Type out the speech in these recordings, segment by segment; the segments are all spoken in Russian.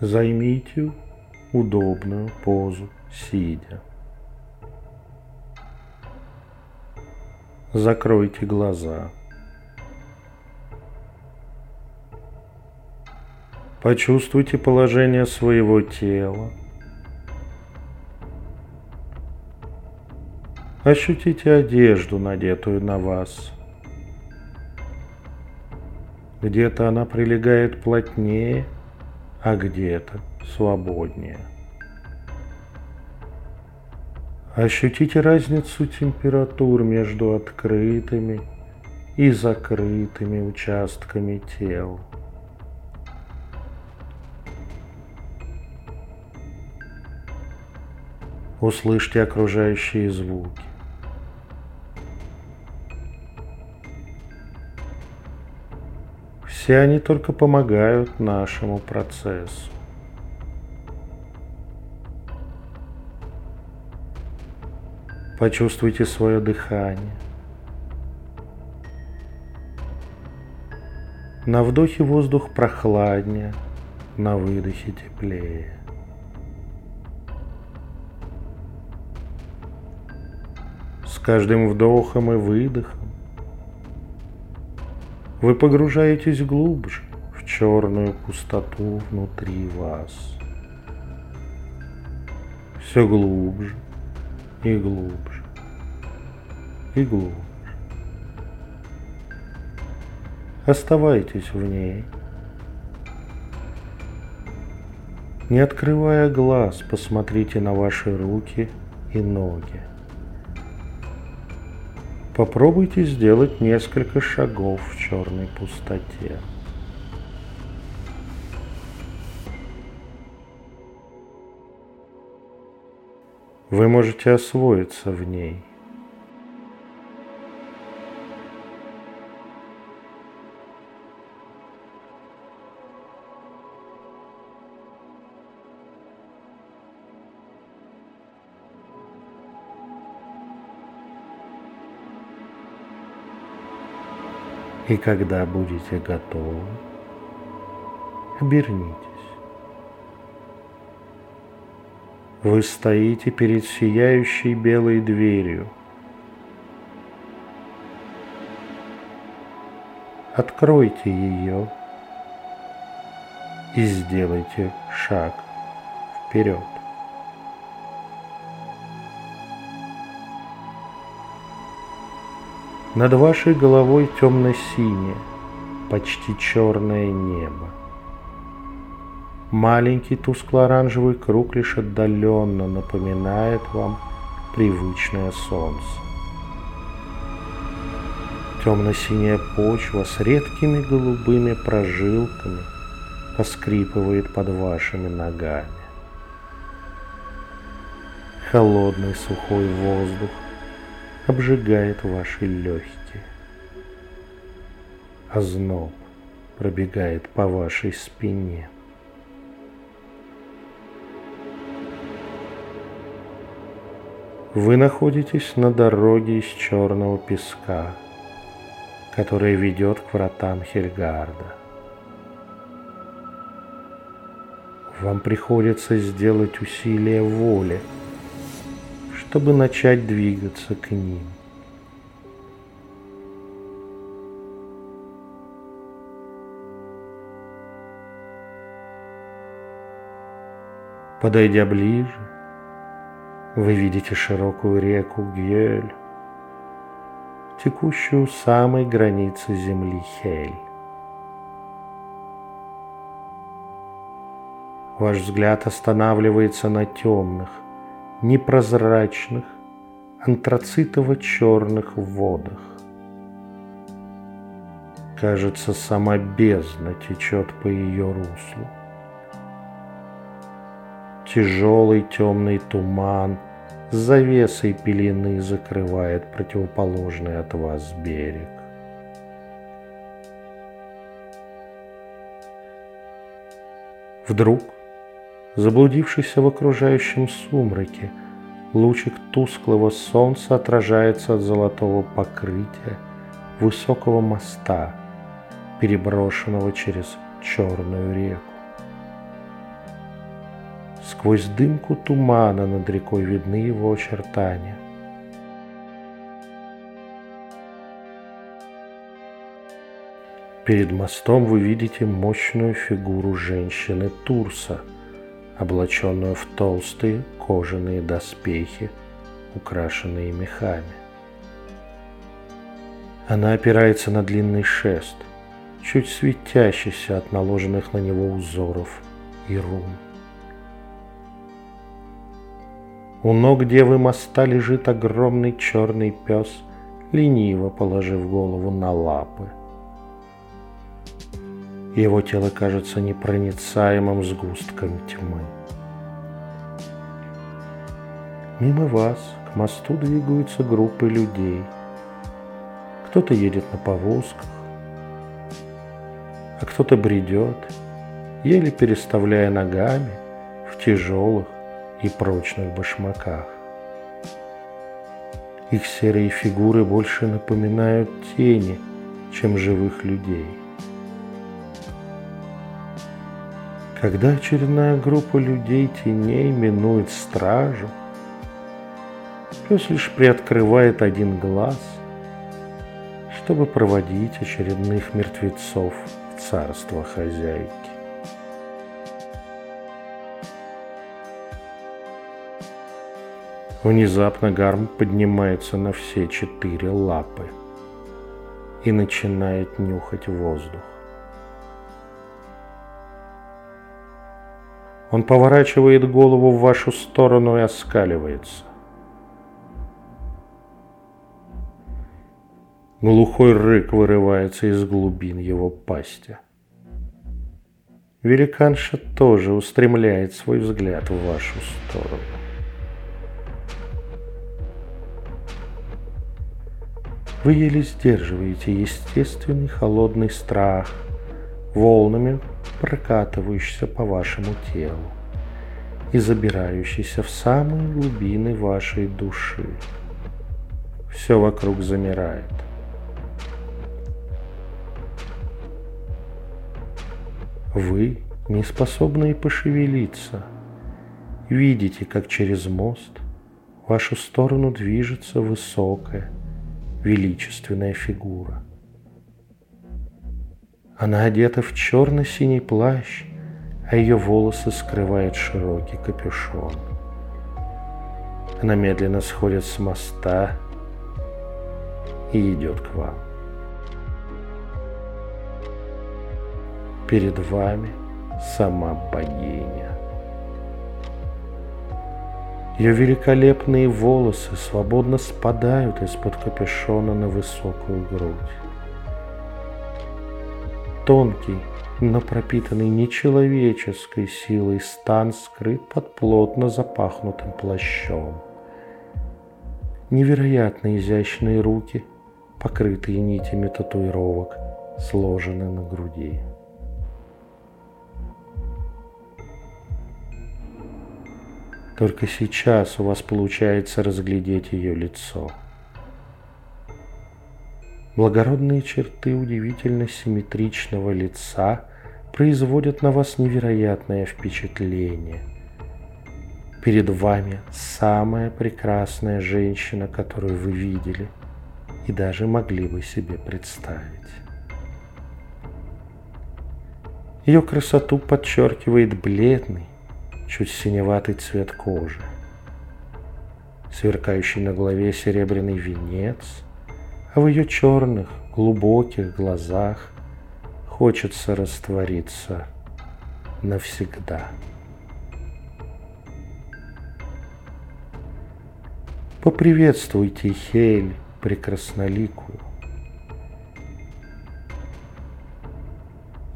Займите удобную позу, сидя. Закройте глаза. Почувствуйте положение своего тела. Ощутите одежду, надетую на вас. Где-то она прилегает плотнее, а где-то свободнее. Ощутите разницу температур между открытыми и закрытыми участками тела. Услышьте окружающие звуки. Все они только помогают нашему процессу. Почувствуйте свое дыхание. На вдохе воздух прохладнее, на выдохе теплее. С каждым вдохом и выдохом вы погружаетесь глубже в черную пустоту внутри вас. Все глубже и глубже и глубже. Оставайтесь в ней. Не открывая глаз, посмотрите на ваши руки и ноги. Попробуйте сделать несколько шагов в черной пустоте. Вы можете освоиться в ней. И когда будете готовы, обернитесь. Вы стоите перед сияющей белой дверью. Откройте ее и сделайте шаг вперед. Над вашей головой темно-синее, почти черное небо. Маленький тускло-оранжевый круг лишь отдаленно напоминает вам привычное солнце. Темно-синяя почва с редкими голубыми прожилками поскрипывает под вашими ногами. Холодный сухой воздух обжигает ваши легкие. Озноб пробегает по вашей спине. Вы находитесь на дороге из черного песка, которая ведет к вратам Хельгарда. Вам приходится сделать усилие воли – чтобы начать двигаться к ним. Подойдя ближе, вы видите широкую реку Гьель, текущую у самой границы земли Хель. Ваш взгляд останавливается на темных, непрозрачных, антрацитово-черных водах. Кажется, сама бездна течет по ее руслу. Тяжелый темный туман с завесой пелены закрывает противоположный от вас берег. Вдруг Заблудившийся в окружающем сумраке, лучик тусклого солнца отражается от золотого покрытия высокого моста, переброшенного через черную реку. Сквозь дымку тумана над рекой видны его очертания. Перед мостом вы видите мощную фигуру женщины Турса, облаченную в толстые кожаные доспехи, украшенные мехами. Она опирается на длинный шест, чуть светящийся от наложенных на него узоров и рун. У ног девы моста лежит огромный черный пес, лениво положив голову на лапы – его тело кажется непроницаемым сгустком тьмы. Мимо вас к мосту двигаются группы людей. Кто-то едет на повозках, а кто-то бредет, еле переставляя ногами в тяжелых и прочных башмаках. Их серые фигуры больше напоминают тени, чем живых людей. Когда очередная группа людей теней минует стражу, пес лишь приоткрывает один глаз, чтобы проводить очередных мертвецов в царство хозяйки. Внезапно Гарм поднимается на все четыре лапы и начинает нюхать воздух. Он поворачивает голову в вашу сторону и оскаливается. Глухой рык вырывается из глубин его пасти. Великанша тоже устремляет свой взгляд в вашу сторону. Вы еле сдерживаете естественный холодный страх, волнами прокатывающийся по вашему телу и забирающийся в самые глубины вашей души. Все вокруг замирает. Вы, не способные пошевелиться, видите, как через мост в вашу сторону движется высокая, величественная фигура – она одета в черно-синий плащ, а ее волосы скрывает широкий капюшон. Она медленно сходит с моста и идет к вам. Перед вами сама богиня. Ее великолепные волосы свободно спадают из-под капюшона на высокую грудь тонкий, но пропитанный нечеловеческой силой стан скрыт под плотно запахнутым плащом. Невероятно изящные руки, покрытые нитями татуировок, сложены на груди. Только сейчас у вас получается разглядеть ее лицо – Благородные черты удивительно симметричного лица производят на вас невероятное впечатление. Перед вами самая прекрасная женщина, которую вы видели и даже могли бы себе представить. Ее красоту подчеркивает бледный, чуть синеватый цвет кожи, сверкающий на голове серебряный венец – а в ее черных, глубоких глазах хочется раствориться навсегда. Поприветствуйте Хель прекрасноликую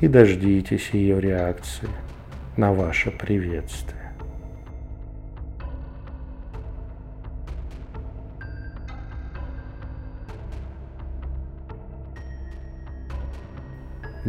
и дождитесь ее реакции на ваше приветствие.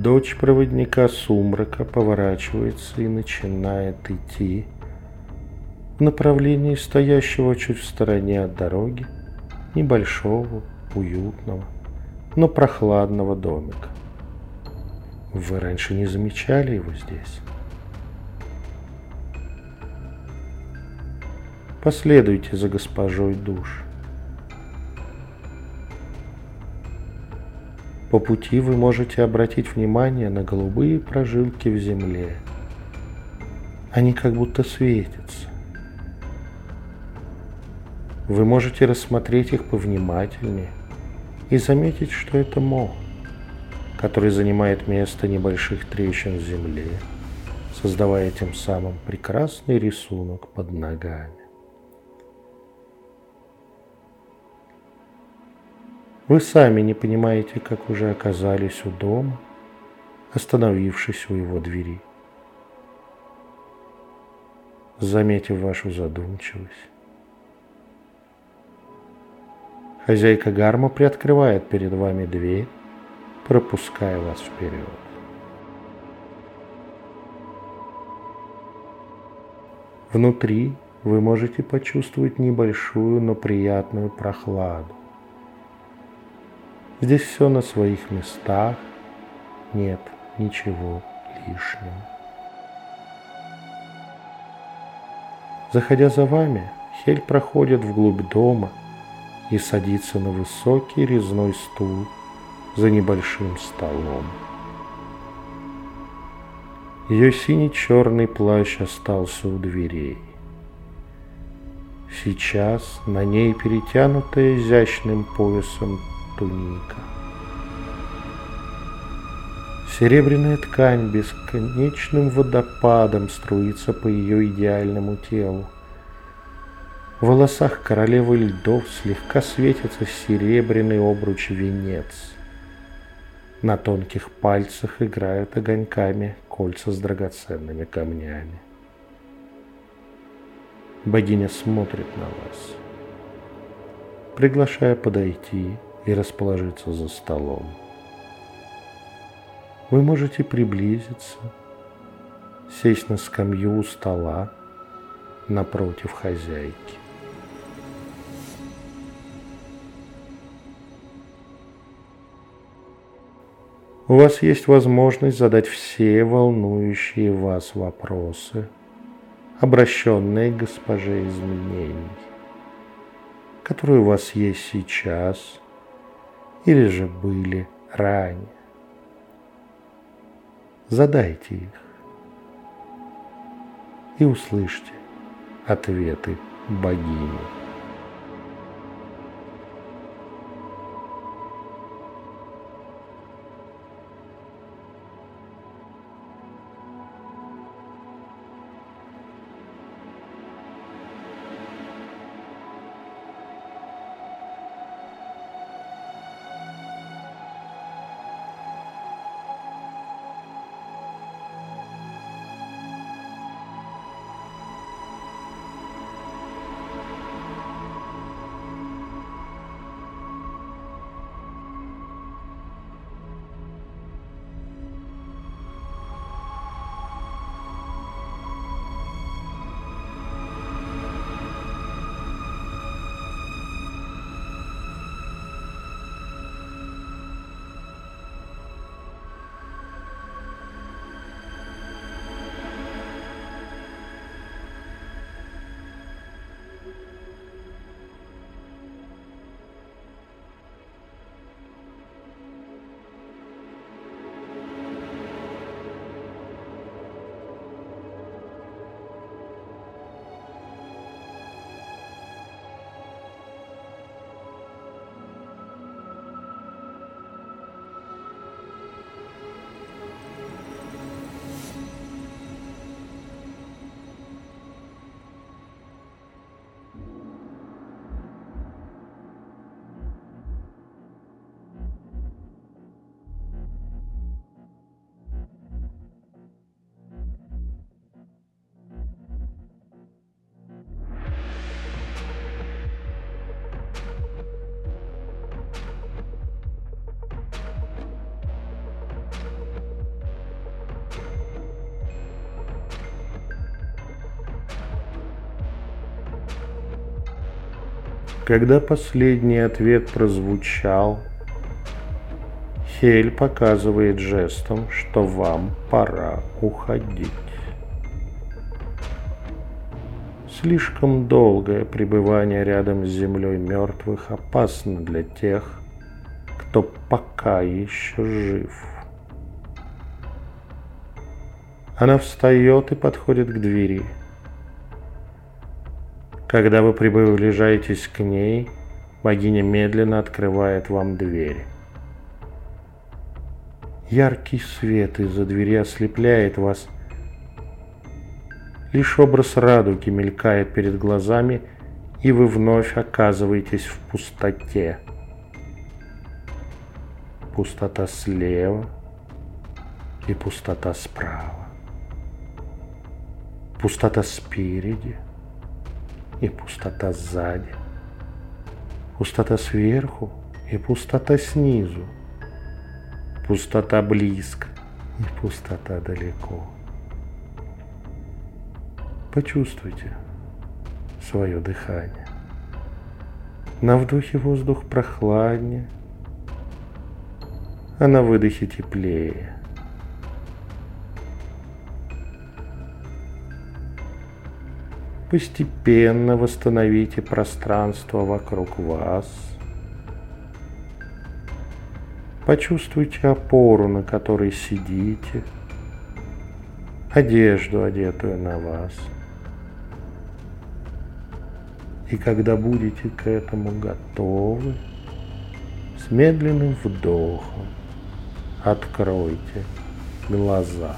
Дочь проводника сумрака поворачивается и начинает идти в направлении стоящего чуть в стороне от дороги небольшого, уютного, но прохладного домика. Вы раньше не замечали его здесь? Последуйте за госпожой душ. По пути вы можете обратить внимание на голубые прожилки в земле. Они как будто светятся. Вы можете рассмотреть их повнимательнее и заметить, что это мох, который занимает место небольших трещин в земле, создавая тем самым прекрасный рисунок под ногами. Вы сами не понимаете, как уже оказались у дома, остановившись у его двери. Заметив вашу задумчивость, хозяйка гарма приоткрывает перед вами дверь, пропуская вас вперед. Внутри вы можете почувствовать небольшую, но приятную прохладу. Здесь все на своих местах, нет ничего лишнего. Заходя за вами, Хель проходит вглубь дома и садится на высокий резной стул за небольшим столом. Ее синий-черный плащ остался у дверей. Сейчас на ней перетянутая изящным поясом туника. Серебряная ткань бесконечным водопадом струится по ее идеальному телу. В волосах королевы льдов слегка светится серебряный обруч венец. На тонких пальцах играют огоньками кольца с драгоценными камнями. Богиня смотрит на вас, приглашая подойти и расположиться за столом. Вы можете приблизиться, сесть на скамью у стола напротив хозяйки. У вас есть возможность задать все волнующие вас вопросы, обращенные к госпоже изменений, которые у вас есть сейчас или же были ранее. Задайте их и услышьте ответы богини. Когда последний ответ прозвучал, Хель показывает жестом, что вам пора уходить. Слишком долгое пребывание рядом с землей мертвых опасно для тех, кто пока еще жив. Она встает и подходит к двери. Когда вы приближаетесь к ней, богиня медленно открывает вам дверь. Яркий свет из-за двери ослепляет вас. Лишь образ радуги мелькает перед глазами, и вы вновь оказываетесь в пустоте. Пустота слева и пустота справа. Пустота спереди и пустота сзади. Пустота сверху и пустота снизу пустота близко и пустота далеко. Почувствуйте свое дыхание. На вдохе воздух прохладнее, а на выдохе теплее. Постепенно восстановите пространство вокруг вас – Почувствуйте опору, на которой сидите, одежду, одетую на вас. И когда будете к этому готовы, с медленным вдохом откройте глаза.